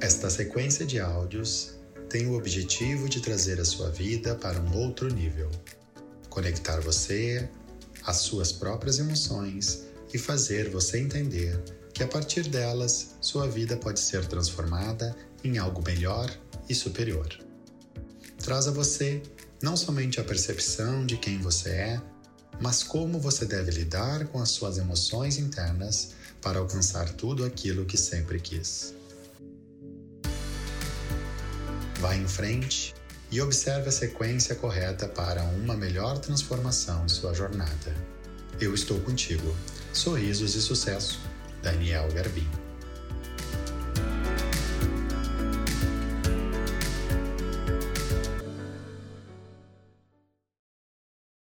Esta sequência de áudios tem o objetivo de trazer a sua vida para um outro nível, conectar você às suas próprias emoções e fazer você entender que a partir delas sua vida pode ser transformada em algo melhor e superior. Traz a você não somente a percepção de quem você é, mas como você deve lidar com as suas emoções internas para alcançar tudo aquilo que sempre quis. Vá em frente e observe a sequência correta para uma melhor transformação em sua jornada. Eu estou contigo. Sorrisos e sucesso. Daniel Garbim.